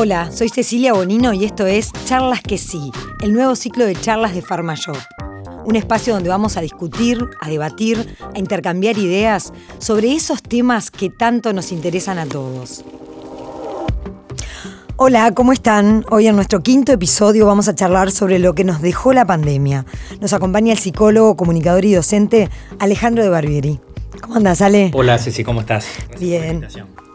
Hola, soy Cecilia Bonino y esto es Charlas que sí, el nuevo ciclo de charlas de Farmashop. Un espacio donde vamos a discutir, a debatir, a intercambiar ideas sobre esos temas que tanto nos interesan a todos. Hola, ¿cómo están? Hoy en nuestro quinto episodio vamos a charlar sobre lo que nos dejó la pandemia. Nos acompaña el psicólogo, comunicador y docente Alejandro de Barbieri. ¿Cómo andas, Ale? Hola, Ceci, ¿cómo estás? Bien.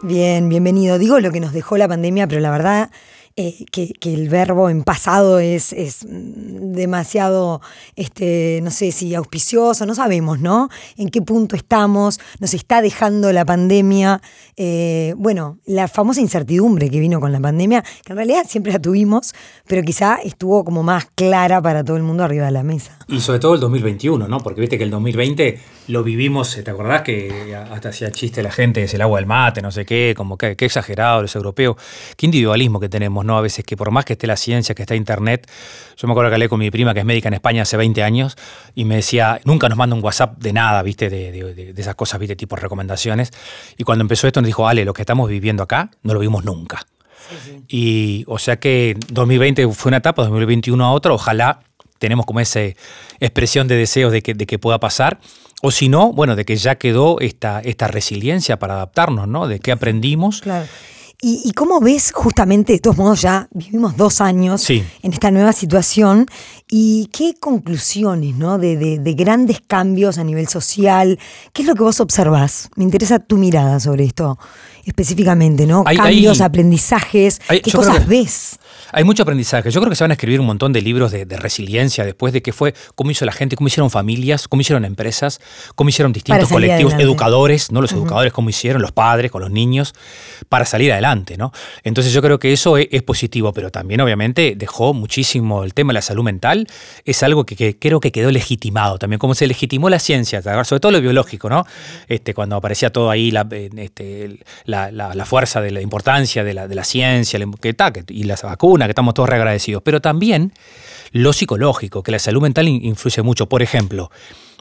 Bien, bienvenido. Digo lo que nos dejó la pandemia, pero la verdad eh, que, el verbo en pasado es, es, demasiado, este, no sé si auspicioso, no sabemos, ¿no? En qué punto estamos, nos está dejando la pandemia. Eh, bueno, la famosa incertidumbre que vino con la pandemia, que en realidad siempre la tuvimos, pero quizá estuvo como más clara para todo el mundo arriba de la mesa. Y sobre todo el 2021, ¿no? Porque viste que el 2020 lo vivimos, ¿te acordás que hasta hacía chiste la gente, es el agua del mate, no sé qué, como que, exagerado, los europeos, qué individualismo que tenemos, ¿no? A veces que por más que esté la ciencia, que está Internet, yo me acuerdo que hablé con mi prima que es médica en España hace 20 años y me decía, nunca nos manda un WhatsApp de nada, ¿viste? De, esas cosas, ¿viste? Tipo recomendaciones. Y cuando empezó esto nos dijo, Ale, lo que estamos viviendo acá no lo vimos nunca. Y o sea que 2020 fue una etapa, 2021 a otra, ojalá tenemos como esa expresión de deseos de que, de que pueda pasar. O si no, bueno, de que ya quedó esta, esta resiliencia para adaptarnos, ¿no? De qué aprendimos. Claro. ¿Y, cómo ves justamente, de todos modos ya vivimos dos años en esta nueva situación y qué conclusiones ¿no? de, de, grandes cambios a nivel social? ¿Qué es lo que vos observás? Me interesa tu mirada sobre esto específicamente, ¿no? cambios, aprendizajes, ¿qué cosas ves? Hay mucho aprendizaje. Yo creo que se van a escribir un montón de libros de, resiliencia después de qué fue, cómo hizo la gente, cómo hicieron familias, cómo hicieron empresas, cómo hicieron distintos colectivos, educadores, ¿no? Los educadores, cómo hicieron, los padres con los niños, para salir adelante, ¿no? Entonces yo creo que eso es, positivo, pero también obviamente dejó muchísimo el tema de la salud mental, es algo que, creo que quedó legitimado también, como se legitimó la ciencia, sobre todo lo biológico, ¿no? Este, cuando aparecía todo ahí la, este, la, fuerza de la importancia de la, de la ciencia, que, y las vacunas, que estamos todos reagradecidos, pero también lo psicológico, que la salud mental influye mucho. Por ejemplo,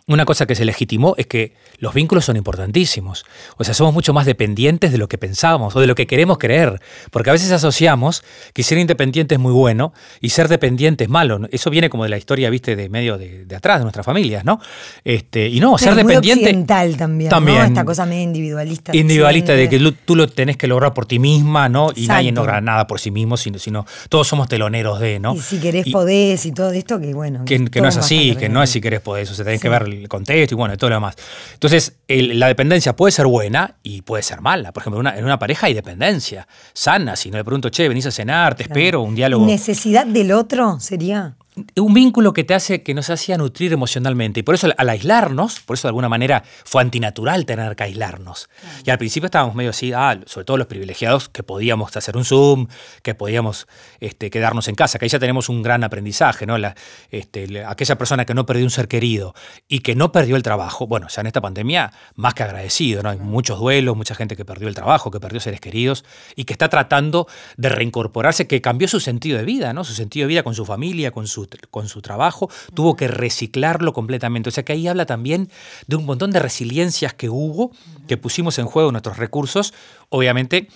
una cosa que se legitimó es que los vínculos son importantísimos. O sea, somos mucho más dependientes de lo que pensamos o de lo que queremos creer. Porque a veces asociamos que ser independiente es muy bueno y ser dependiente es malo. Eso viene como de la historia, viste, de medio de, atrás, de nuestras familias, ¿no? Este, y no, ser dependiente. Occidental también. También. Esta cosa medio individualista. Individualista, de que tú lo tenés que lograr por ti misma, ¿no? Y nadie logra nada por sí mismo, sino, sino, todos somos teloneros de, ¿no? Y si querés podés y todo esto, que bueno. Que, no es así, que no es si querés podés. O sea, tenés que ver el contexto y bueno, todo lo demás. Entonces, la dependencia puede ser buena y puede ser mala. Por ejemplo, en una pareja hay dependencia sana. Si no le pregunto, che, venís a cenar, te espero, un diálogo. ¿Necesidad del otro sería? Un vínculo que te hace, que nos hacía nutrir emocionalmente. Y por eso al aislarnos, por eso de alguna manera fue antinatural tener que aislarnos. Y al principio estábamos medio así, ah, sobre todo los privilegiados, que podíamos hacer un Zoom, que podíamos este, quedarnos en casa, que ahí ya tenemos un gran aprendizaje, ¿no? La, este, aquella persona que no perdió un ser querido y que no perdió el trabajo, bueno, ya en esta pandemia más que agradecido, ¿no? Hay muchos duelos, mucha gente que perdió el trabajo, que perdió seres queridos y que está tratando de reincorporarse, que cambió su sentido de vida, ¿no? Su sentido de vida con su familia, con su con su trabajo, tuvo que reciclarlo completamente. O sea que ahí habla también de un montón de resiliencias que hubo, que pusimos en juego nuestros recursos. Obviamente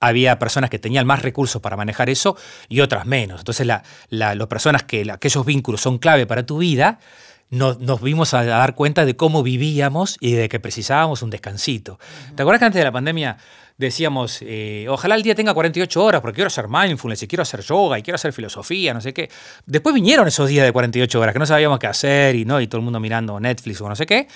había personas que tenían más recursos para manejar eso y otras menos. Entonces las personas que aquellos vínculos son clave para tu vida, nos, nos, vimos a dar cuenta de cómo vivíamos y de que precisábamos un descansito. ¿Te acuerdas que antes de la pandemia decíamos, eh, ojalá el día tenga 48 horas porque quiero hacer mindfulness y quiero hacer yoga y quiero hacer filosofía, no sé qué. Después vinieron esos días de 48 horas que no sabíamos qué hacer y, ¿no? y todo el mundo mirando Netflix o no sé qué.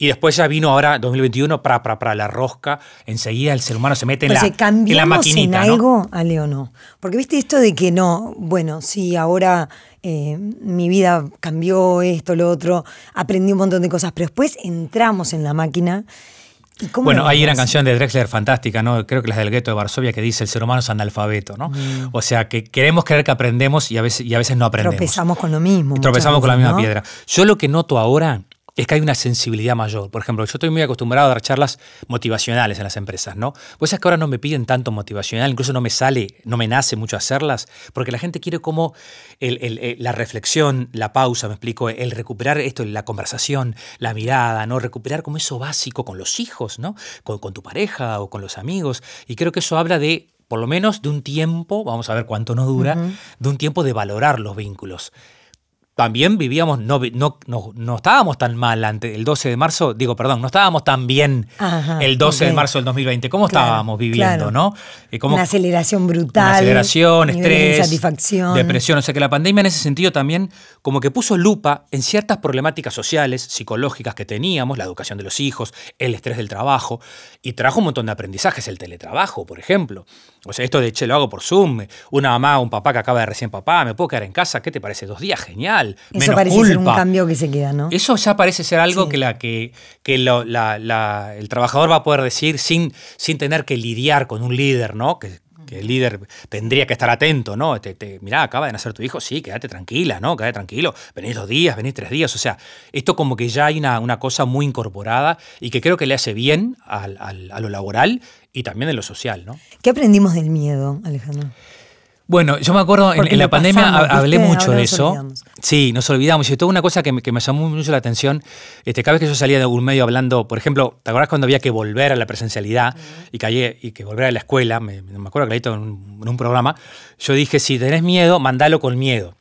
Y después ya vino ahora 2021 para, para, para la rosca. Enseguida el ser humano se mete en, la, en la maquinita. en algo, Ale, o no? Porque viste esto de que no, bueno, sí, ahora eh, mi vida cambió esto, lo otro, aprendí un montón de cosas, pero después entramos en la máquina bueno, hay una canción de Drexler fantástica, ¿no? Creo que es del gueto de Varsovia que dice el ser humano es analfabeto, ¿no? Mm. O sea, que queremos creer que aprendemos y a veces, y a veces no aprendemos. Tropezamos con lo mismo. Tropezamos con la misma piedra. Yo lo que noto ahora es que hay una sensibilidad mayor. Por ejemplo, yo estoy muy acostumbrado a dar charlas motivacionales en las empresas, ¿no? Pues es que ahora no me piden tanto motivacional, incluso no me sale, no me nace mucho hacerlas, porque la gente quiere como la reflexión, la pausa, me explico, el recuperar esto, la conversación, la mirada, ¿no? Recuperar como eso básico con los hijos, ¿no? Con, con tu pareja o con los amigos. Y creo que eso habla de por lo menos de un tiempo, vamos a ver cuánto nos dura, de un tiempo de valorar los vínculos también vivíamos, no, no, no, estábamos tan mal ante el 12 de marzo, digo, perdón, no estábamos tan bien el 12 de marzo del 2020. ¿Cómo estábamos viviendo, no? Eh, una aceleración brutal. Una aceleración, estrés, insatisfacción. depresión. O sea que la pandemia en ese sentido también como que puso lupa en ciertas problemáticas sociales, psicológicas que teníamos, la educación de los hijos, el estrés del trabajo, y trajo un montón de aprendizajes, el teletrabajo, por ejemplo. O sea, esto de, che, lo hago por Zoom, una mamá, un papá que acaba de recién papá, me puedo quedar en casa, ¿qué te parece? Dos días, genial. Eso parece ser un cambio que se queda, ¿no? Eso ya parece ser algo que, la, que, que el trabajador va a poder decir sin, sin tener que lidiar con un líder, ¿no? Que, el líder tendría que estar atento, ¿no? Te, te, mirá, acaba de nacer tu hijo, sí, quédate tranquila, ¿no? Quédate tranquilo, venís dos días, venís tres días, o sea, esto como que ya hay una, una cosa muy incorporada y que creo que le hace bien al, al, a lo laboral y también en lo social, ¿no? ¿Qué aprendimos del miedo, Alejandro? Bueno, yo me acuerdo, en, la pandemia hablé mucho de eso. Sí, nos olvidamos. Y esto una cosa que me, que me, llamó mucho la atención. Este, cada vez que yo salía de un medio hablando, por ejemplo, ¿te acuerdas cuando había que volver a la presencialidad y, que, y que volver a la escuela? Me, me acuerdo que en un, en un programa, yo dije, si tenés miedo, mandalo con miedo.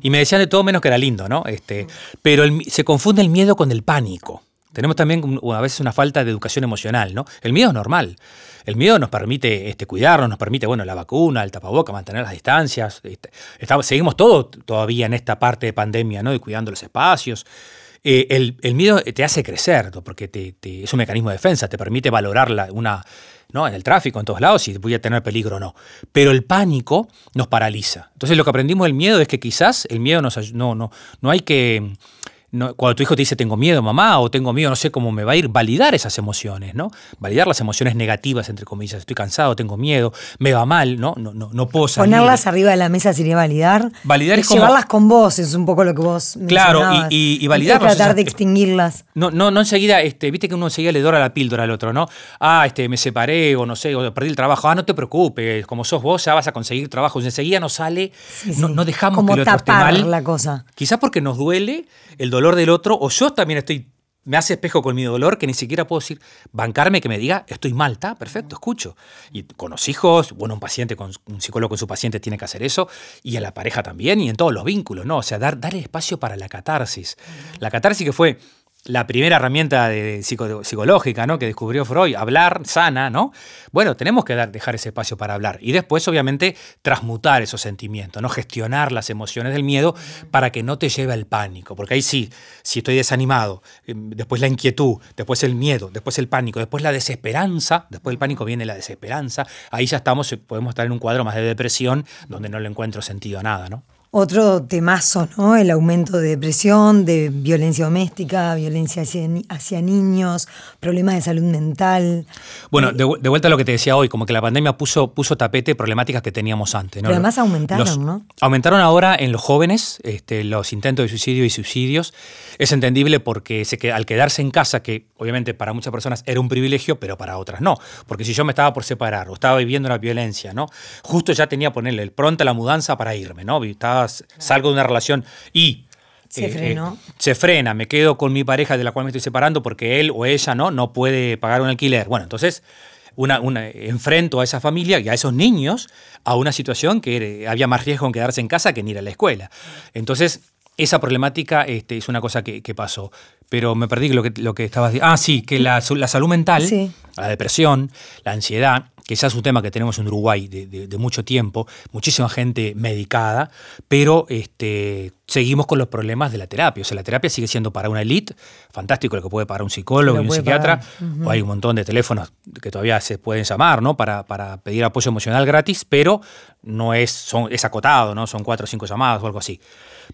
Y me decían de todo menos que era lindo, ¿no? Este, pero se confunde el miedo con el pánico. Tenemos también a veces una falta de educación emocional, ¿no? El miedo es normal. El miedo nos permite este, cuidarnos, nos permite, bueno, la vacuna, el tapaboca, mantener las distancias. Este, seguimos todo todavía en esta parte de pandemia, ¿no? De cuidando los espacios. Eh, el, miedo te hace crecer, porque te, es un mecanismo de defensa, te permite valorar una, ¿no? en el tráfico, en todos lados, si voy a tener peligro o no. Pero el pánico nos paraliza. Entonces lo que aprendimos del miedo es que quizás el miedo nos, no, no, no hay que cuando tu hijo te dice tengo miedo, mamá, o tengo miedo, no sé cómo me va a ir, validar esas emociones, ¿no? Validar las emociones negativas, entre comillas. Estoy cansado, tengo miedo, me va mal, ¿no? No, no, no puedo salir. Ponerlas arriba de la mesa sería validar. Validar es, llevarlas con vos, es un poco lo que vos Claro, y, y, y tratar de extinguirlas. No, no, no enseguida, este, viste que uno enseguida le dora la píldora al otro, ¿no? Ah, este, me separé, o no sé, o perdí el trabajo. Ah, no te preocupes, como sos vos, ya vas a conseguir trabajo. Enseguida no sale, no, dejamos que el otro esté mal. la cosa. Quizás porque nos duele el dolor del otro, o yo también estoy, me hace espejo con mi dolor que ni siquiera puedo decir, bancarme que me diga, estoy mal, está, perfecto, escucho. Y con los hijos, bueno, un paciente, con un psicólogo con su paciente tiene que hacer eso, y a la pareja también, y en todos los vínculos, ¿no? O sea, dar, dar espacio para la catarsis. La catarsis que fue la primera herramienta de psicológica ¿no? que descubrió Freud, hablar sana, ¿no? Bueno, tenemos que dejar ese espacio para hablar. Y después, obviamente, transmutar esos sentimientos, ¿no? Gestionar las emociones del miedo para que no te lleve al pánico. Porque ahí sí, si estoy desanimado, em, después la inquietud, después el miedo, después el pánico, después la desesperanza, después del pánico viene la desesperanza, ahí ya estamos, podemos estar en un cuadro más de depresión donde no le encuentro sentido a nada. Otro temazo, ¿no? El aumento de depresión, de violencia doméstica, violencia hacia, niños, problemas de salud mental. Bueno, de, vuelta a lo que te decía hoy, como que la pandemia puso, puso tapete problemáticas que teníamos antes. Pero además aumentaron, ¿no? Aumentaron ahora en los jóvenes este, los intentos de suicidio y suicidios. Es entendible porque se, al quedarse en casa, que obviamente para muchas personas era un privilegio, pero para otras no. Porque si yo me estaba por separar o estaba viviendo una violencia, ¿no? Justo ya tenía que ponerle el pronto a la mudanza para irme, ¿no? Estaba salgo de una relación y se, eh, eh, se frena, me quedo con mi pareja de la cual me estoy separando porque él o ella no, no puede pagar un alquiler. Bueno, entonces una, enfrento a esa familia y a esos niños a una situación que había más riesgo en quedarse en casa que en ir a la escuela. Entonces, esa problemática este, es una cosa que, pasó. Pero me perdí lo que, lo que estabas diciendo. Ah, sí, que la, salud mental, la depresión, la ansiedad, que ya es un tema que tenemos en Uruguay de, mucho tiempo, muchísima gente medicada, pero este, seguimos con los problemas de la terapia. O sea, la terapia sigue siendo para una elite, fantástico lo que puede pagar un psicólogo y un psiquiatra, o hay un montón de teléfonos que todavía se pueden llamar, ¿no? Para, para pedir apoyo emocional gratis, pero no es, son, es acotado, ¿no? Son cuatro o cinco llamadas o algo así.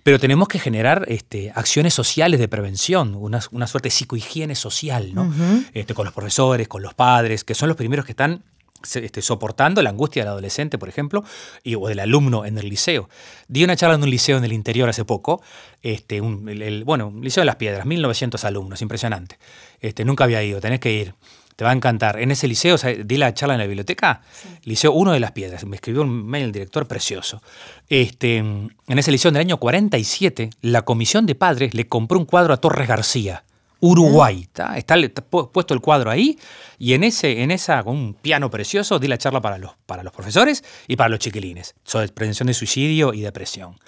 Pero tenemos que generar este, acciones sociales de prevención, una, una suerte de psicohigiene social, ¿no? este, con los profesores, con los padres, que son los primeros que están este, soportando la angustia del adolescente, por ejemplo, y, o del alumno en el liceo. Di una charla en un liceo en el interior hace poco, este, un, el, bueno, un liceo de las piedras, 1900 alumnos, impresionante. Este, nunca había ido, tenés que ir. Te va a encantar. En ese liceo, di la charla en la biblioteca, Liceo 1 de las Piedras. Me escribió un mail el director precioso. Este, en ese liceo, en el año 47, la comisión de padres le compró un cuadro a Torres García Uruguay. Está, está, puesto el cuadro ahí y en ese, en esa, con un piano precioso, di la charla para los, para los profesores y para los chiquilines sobre prevención de suicidio y depresión.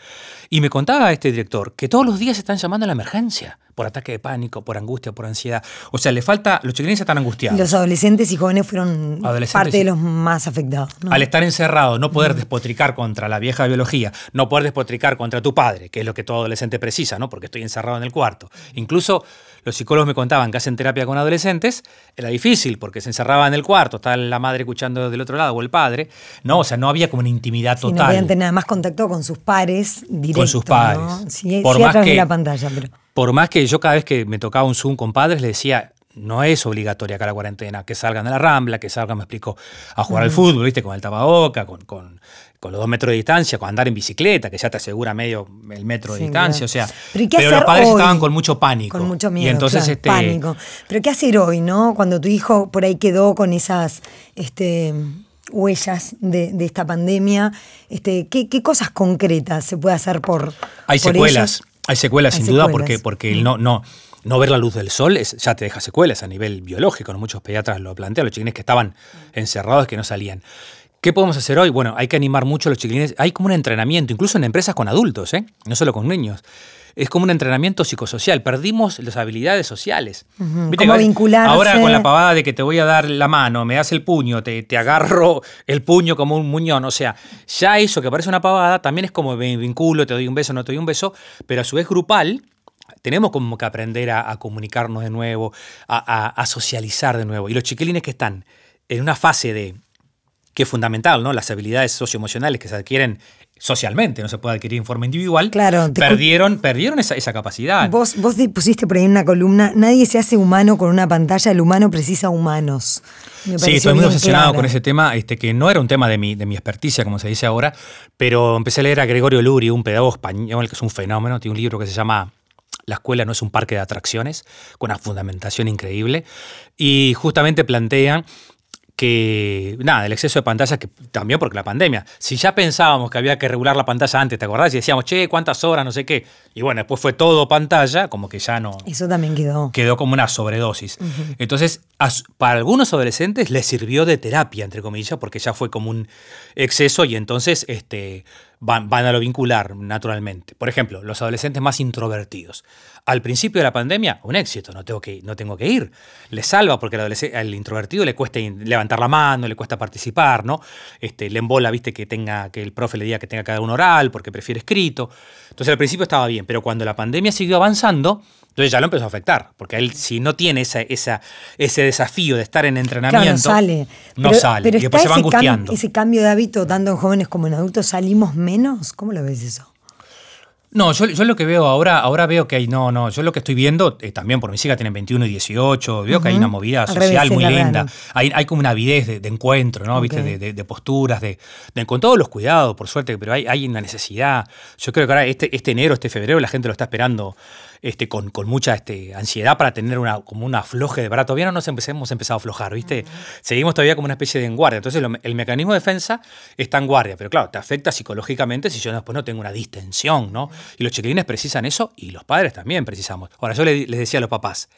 Y me contaba este director que todos los días están llamando a la emergencia por ataque de pánico, por angustia, por ansiedad. O sea, le falta, los chiquilines están angustiados. Los adolescentes y jóvenes fueron parte de los más afectados. Al estar encerrado, no poder despotricar contra la vieja biología, no poder despotricar contra tu padre, que es lo que todo adolescente precisa, ¿no? Porque estoy encerrado en el cuarto. Incluso los psicólogos me contaban que hacen terapia con adolescentes, era difícil porque se encerraba en el cuarto, estaba la madre escuchando del otro lado o el padre, ¿no? O sea, no había como una intimidad total. no podían tener más contacto con sus pares directo. Con sus pares. ¿no? Sí, por más que, la pantalla, pero... Por más que yo cada vez que me tocaba un Zoom con padres le decía, no es obligatoria acá la cuarentena, que salgan de la rambla, que salgan, me explico, a jugar al fútbol, ¿viste? Con el tapaboca, con, con, con, los dos metros de distancia, con andar en bicicleta, que ya te asegura medio el metro de distancia, o sea. Pero, los padres estaban con mucho pánico. Con mucho miedo. Y entonces este, pánico. Pero ¿qué hacer hoy, no? Cuando tu hijo por ahí quedó con esas este, huellas de, esta pandemia, este, ¿qué, cosas concretas se puede hacer por. Hay secuelas. Hay secuelas, sin duda, porque, porque mm. no, no, no ver la luz del sol ya te deja secuelas a nivel biológico. Muchos pediatras lo plantean, los chiquines que estaban encerrados, que no salían. ¿Qué podemos hacer hoy? Bueno, hay que animar mucho a los chiquilines. Hay como un entrenamiento, incluso en empresas con adultos, ¿eh? no solo con niños. Es como un entrenamiento psicosocial. Perdimos las habilidades sociales. ¿Cómo vincularse? Ahora con la pavada de que te voy a dar la mano, me das el puño, te, te, agarro el puño como un muñón. O sea, ya eso que parece una pavada también es como me vinculo, te doy un beso, no te doy un beso, pero a su vez grupal tenemos como que aprender a, comunicarnos de nuevo, a, socializar de nuevo. Y los chiquilines que están en una fase de que es fundamental, ¿no? Las habilidades socioemocionales que se adquieren socialmente, no se puede adquirir en forma individual, claro, perdieron, perdieron esa, capacidad. Vos, vos pusiste por ahí en una columna, nadie se hace humano con una pantalla, el humano precisa humanos. sí, estoy muy obsesionado con ese tema, este, que no era un tema de mi, de mi experticia, como se dice ahora, pero empecé a leer a Gregorio Luri, un pedagogo español que es un fenómeno, tiene un libro que se llama la escuela no es un parque de atracciones, con una fundamentación increíble. Y justamente plantean que, nada, el exceso de pantallas, que también porque la pandemia, si ya pensábamos que había que regular la pantalla antes, ¿te acordás? Y decíamos, che, ¿cuántas horas? No sé qué. Y bueno, después fue todo pantalla, como que ya no. Eso también quedó. Quedó como una sobredosis. Entonces, para algunos adolescentes les sirvió de terapia, entre comillas, porque ya fue como un exceso y entonces este, van, a lo vincular naturalmente. Por ejemplo, los adolescentes más introvertidos. Al principio de la pandemia, un éxito, no tengo que, no tengo que ir. Le salva porque al, introvertido le cuesta levantar la mano, le cuesta participar, ¿no? Este, le embola, viste, que tenga, que el profe le diga que tenga que dar un oral porque prefiere escrito. Entonces al principio estaba bien, pero cuando la pandemia siguió avanzando, entonces ya lo empezó a afectar, porque él si no tiene esa, esa, ese desafío de estar en entrenamiento, no sale. No sale. y después se va angustiando. ese cambio de hábito, tanto en jóvenes como en adultos, salimos menos. ¿Cómo lo ves eso? No, yo, yo, lo que veo ahora, ahora veo que hay, no, no, yo lo que estoy viendo, eh, también por mis hijas tienen 21 y 18, veo que hay una movida social muy linda, hay, hay, como una avidez de, encuentro, ¿no? ¿Viste? De, de, posturas, de, con todos los cuidados, por suerte, pero hay, hay una necesidad. Yo creo que ahora este, este enero, este febrero, la gente lo está esperando este, con, mucha este, ansiedad para tener una, como una afloje de verdad. Todavía no nos hemos empezado a aflojar, ¿viste? Seguimos todavía como una especie de en guardia. Entonces, el mecanismo de defensa está en guardia, pero claro, te afecta psicológicamente si yo después no tengo una distensión, ¿no? Y los chiquilines precisan eso y los padres también precisamos. Ahora, yo les, decía a los papás,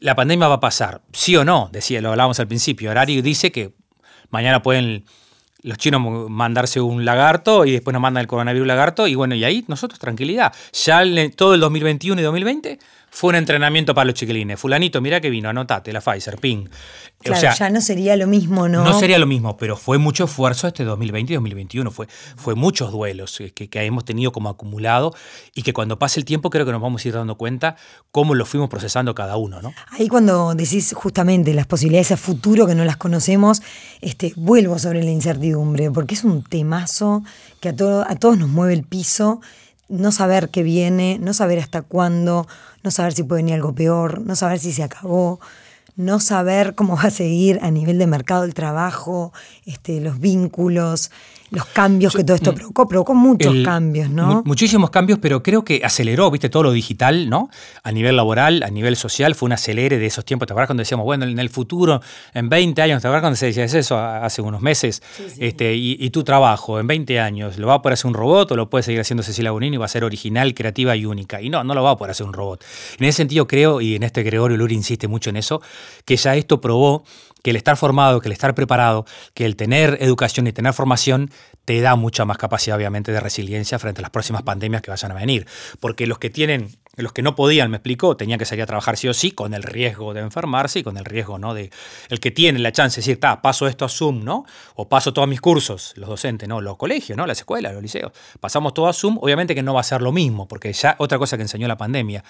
la pandemia va a pasar, sí o no, decía, lo hablábamos al principio. Horario dice que mañana pueden los chinos mandarse un lagarto y después nos mandan el coronavirus lagarto y bueno, y ahí nosotros tranquilidad. Ya todo el 2021 y 2020 fue un entrenamiento para los chiquilines. Fulanito, mira que vino, anotate la Pfizer, ping. Claro, ya no sería lo mismo, ¿no? No sería lo mismo, pero fue mucho esfuerzo este 2020 y 2021. Fue, fue muchos duelos que, que, hemos tenido como acumulado y que cuando pase el tiempo creo que nos vamos a ir dando cuenta cómo lo fuimos procesando cada uno, ¿no? Ahí cuando decís justamente las posibilidades a futuro que no las conocemos, este, vuelvo sobre la incertidumbre, porque es un temazo que a, todo, a todos nos mueve el piso no saber qué viene, no saber hasta cuándo, no saber si puede venir algo peor, no saber si se acabó, no saber cómo va a seguir a nivel de mercado del trabajo, este, los vínculos, los cambios que todo esto mm, provocó, provocó muchos cambios, ¿no? muchísimos cambios, pero creo que aceleró, viste, todo lo digital, ¿no? A nivel laboral, a nivel social, fue un acelere de esos tiempos. ¿Te acuerdas cuando decíamos, bueno, en el futuro, en 20 años, ¿te acuerdas cuando se decía eso hace unos meses? Este, y, tu trabajo, en 20 años, ¿lo va a poder hacer un robot o lo puede seguir haciendo Cecilia Bonini y va a ser original, creativa y única? Y no, no lo va a poder hacer un robot. En ese sentido creo, y en este Gregorio Luri insiste mucho en eso, que ya esto probó que el estar formado, que el estar preparado, que el tener educación y tener formación te da mucha más capacidad, obviamente, de resiliencia frente a las próximas pandemias que vayan a venir. Porque los que tienen, los que no podían, me explico, tenían que salir a trabajar sí o sí, con el riesgo de enfermarse y con el riesgo, ¿no? De el que tiene la chance de decir, ta, paso esto a Zoom, ¿no? O paso todos mis cursos, los docentes, ¿no? Los colegios, ¿no? Las escuelas, los liceos. Pasamos todo a Zoom, obviamente que no va a ser lo mismo, porque ya otra cosa que enseñó la pandemia,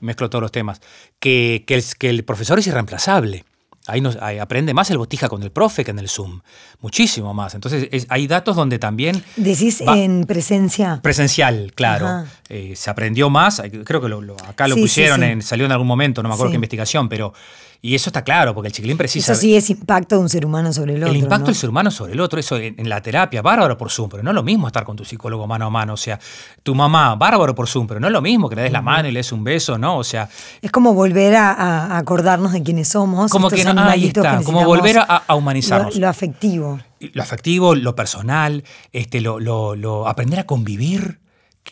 mezclo todos los temas, que, que, el, que el profesor es irreemplazable. Ahí, nos, aprende más el botija con el profe que en el Zoom. Muchísimo más. Entonces, hay datos donde también. ¿Decís en presencia? Presencial, claro. Eh, se aprendió más. Creo que lo, acá lo pusieron, En, salió en algún momento, no me acuerdo qué investigación, pero y eso está claro, porque el chiquilín precisa. Eso sí es impacto de un ser humano sobre el otro. El impacto del ser humano sobre el otro, eso en, la terapia, bárbaro por Zoom, pero no es lo mismo estar con tu psicólogo mano a mano. O sea, tu mamá, bárbaro por Zoom, pero no es lo mismo que le des la mano y le des un beso, ¿no? O sea. Es como volver a, acordarnos de quiénes somos. Como que no, ahí está, como volver a, humanizarnos. Lo, afectivo. Lo afectivo, lo personal, este, lo, lo aprender a convivir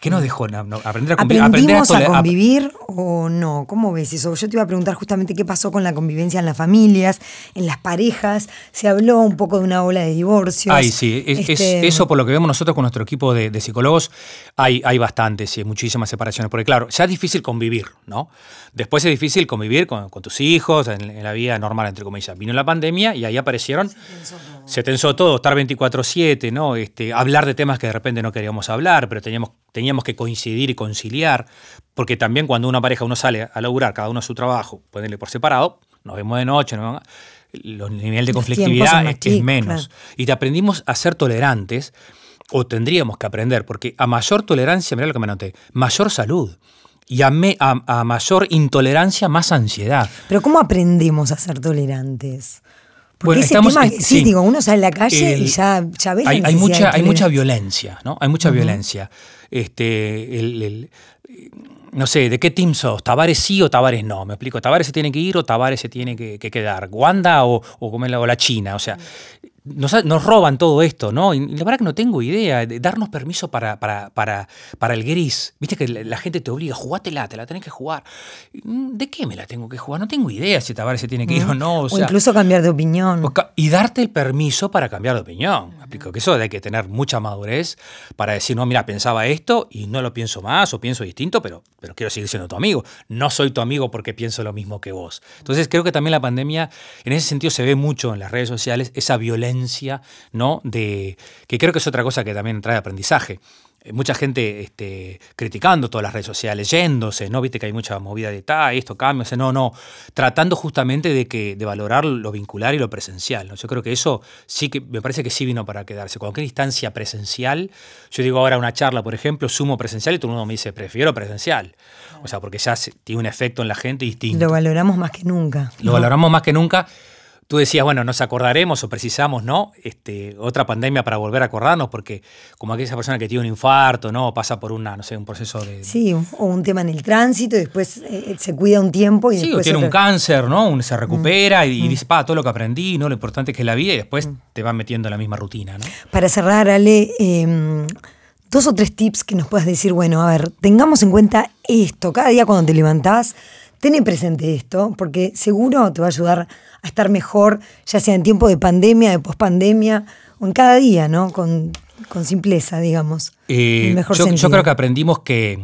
¿Qué nos dejó aprender a convivir? ¿Aprendimos a, convivir o no? ¿Cómo ves eso? Yo te iba a preguntar justamente qué pasó con la convivencia en las familias, en las parejas. Se habló un poco de una ola de divorcios. Ay, sí. Este, eso por lo que vemos nosotros con nuestro equipo de, psicólogos, hay, hay bastantes y muchísimas separaciones. Porque claro, ya es difícil convivir, ¿no? Después es difícil convivir con, tus hijos, en, la vida normal, entre comillas. Vino la pandemia y ahí aparecieron... Se tensó todo, estar 24-7, ¿no? Este, hablar de temas que de repente no queríamos hablar, pero teníamos teníamos que coincidir y conciliar, porque también cuando una pareja uno sale a laburar, cada uno a su trabajo, ponerle por separado, nos vemos de noche, ¿no? el nivel de conflictividad es, menos. Y te aprendimos a ser tolerantes, o tendríamos que aprender, porque a mayor tolerancia, mira lo que me noté, mayor salud. Y a, a, mayor intolerancia, más ansiedad. Pero ¿cómo aprendemos a ser tolerantes? Porque ese tema, sí, digo, uno sale a la calle y ya, ya ves hay, hay mucha, hay mucha violencia, ¿no? Hay mucha violencia. Este, el, no sé, ¿de qué team sos? ¿Tavares sí o Tavares no? Me explico, ¿Tavares se tiene que ir o Tavares se tiene que, quedar? ¿Wanda o, o, o la China? O sea, nos, roban todo esto, ¿no? Y la verdad que no tengo idea. De darnos permiso para, para, para, para el gris. Viste que la, gente te obliga, jugátela, te la tenés que jugar. Mm, ¿De qué me la tengo que jugar? No tengo idea si Tavares se tiene que ir o no. O, incluso cambiar de opinión. Y darte el permiso para cambiar de opinión. Explico que eso hay que tener mucha madurez para decir, no, mira, pensaba esto y no lo pienso más o pienso distinto, pero, pero quiero seguir siendo tu amigo. No soy tu amigo porque pienso lo mismo que vos. Entonces creo que también la pandemia, en ese sentido, se ve mucho en las redes sociales esa violencia ¿no? De, que creo que es otra cosa que también trae aprendizaje mucha gente este, criticando todas las redes sociales, yéndose, ¿no? Viste que hay mucha movida de ta, esto cambia, no, no, tratando justamente de que, de valorar lo vincular y lo presencial. ¿no? Yo creo que eso sí que me parece que sí vino para quedarse. Cualquier instancia presencial, yo digo ahora una charla, por ejemplo, sumo presencial y todo el mundo me dice, prefiero presencial. O sea, porque ya tiene un efecto en la gente distinto. Lo valoramos más que nunca. Lo valoramos más que nunca. Tú decías, bueno, nos acordaremos o precisamos, ¿no? Este, otra pandemia para volver a acordarnos, porque como aquella persona que tiene un infarto, ¿no? Pasa por una, no sé, un proceso de. Sí, o un tema en el tránsito, y después eh, se cuida un tiempo y sí, después. o tiene un cáncer, ¿no? se recupera y, mm. dice, pa, todo lo que aprendí, ¿no? Lo importante es que es la vida, y después mm. te van metiendo en la misma rutina, ¿no? Para cerrar, Ale, em, dos o tres tips que nos puedas decir, bueno, a ver, tengamos en cuenta esto, cada día cuando te levantás Ten presente esto, porque seguro te va a ayudar a estar mejor, ya sea en tiempo de pandemia, de pospandemia, o en cada día, ¿no? Con, simpleza, digamos. Eh, mejor yo, yo creo que aprendimos que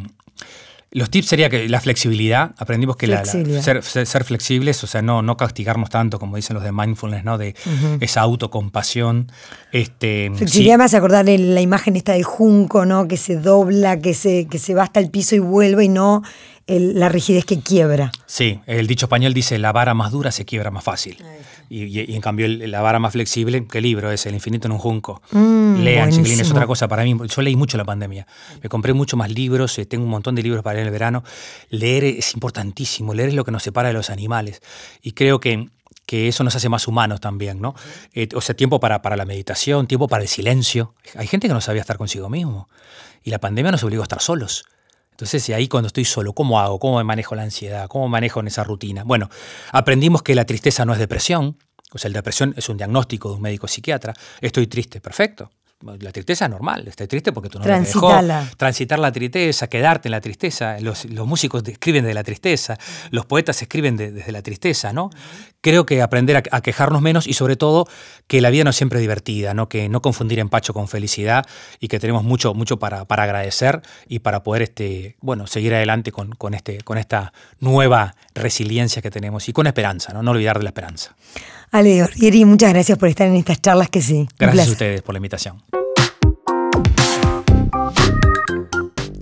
los tips sería que la flexibilidad, aprendimos que la, ser, flexibles, o sea, no, no castigarnos tanto, como dicen los de mindfulness, ¿no? De esa autocompasión. Este, flexibilidad me hace acordar la imagen esta de junco, ¿no? Que se dobla, que se, que se va hasta el piso y vuelve y no la rigidez que quiebra. Sí, el dicho español dice la vara más dura se quiebra más fácil. Y, en cambio la vara más flexible, ¿qué libro es? El infinito en un junco. Mm, Lean, chiquilín, es otra cosa para mí. Yo leí mucho la pandemia. Me compré mucho más libros, eh, tengo un montón de libros para leer en el verano. Leer es importantísimo, leer es lo que nos separa de los animales. Y creo que que eso nos hace más humanos también, ¿no? Eh, o sea, tiempo para, para la meditación, tiempo para el silencio. Hay gente que no sabía estar consigo mismo. Y la pandemia nos obligó a estar solos. Entonces, y ahí cuando estoy solo, ¿cómo hago? ¿Cómo me manejo la ansiedad? ¿Cómo manejo en esa rutina? Bueno, aprendimos que la tristeza no es depresión. O sea, la depresión es un diagnóstico de un médico psiquiatra. Estoy triste, perfecto la tristeza es normal, estoy triste porque tú no dejó. Transitar la tristeza, quedarte en la tristeza. Los, músicos escriben de la tristeza, los poetas escriben desde la tristeza, ¿no? Creo que aprender a, quejarnos menos y sobre todo que la vida no es siempre divertida, ¿no? Que no confundir empacho con felicidad y que tenemos mucho, mucho para, para agradecer y para poder este, bueno, seguir adelante con, con, este, con esta nueva resiliencia que tenemos y con esperanza, ¿no? No olvidar de la esperanza. Ale Orgieri, muchas gracias por estar en estas charlas que sí. Gracias a ustedes por la invitación.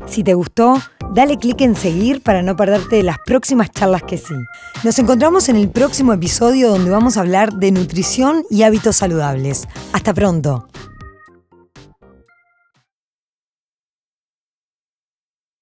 Si te gustó, dale clic en seguir para no perderte las próximas charlas que sí. Nos encontramos en el próximo episodio donde vamos a hablar de nutrición y hábitos saludables. Hasta pronto.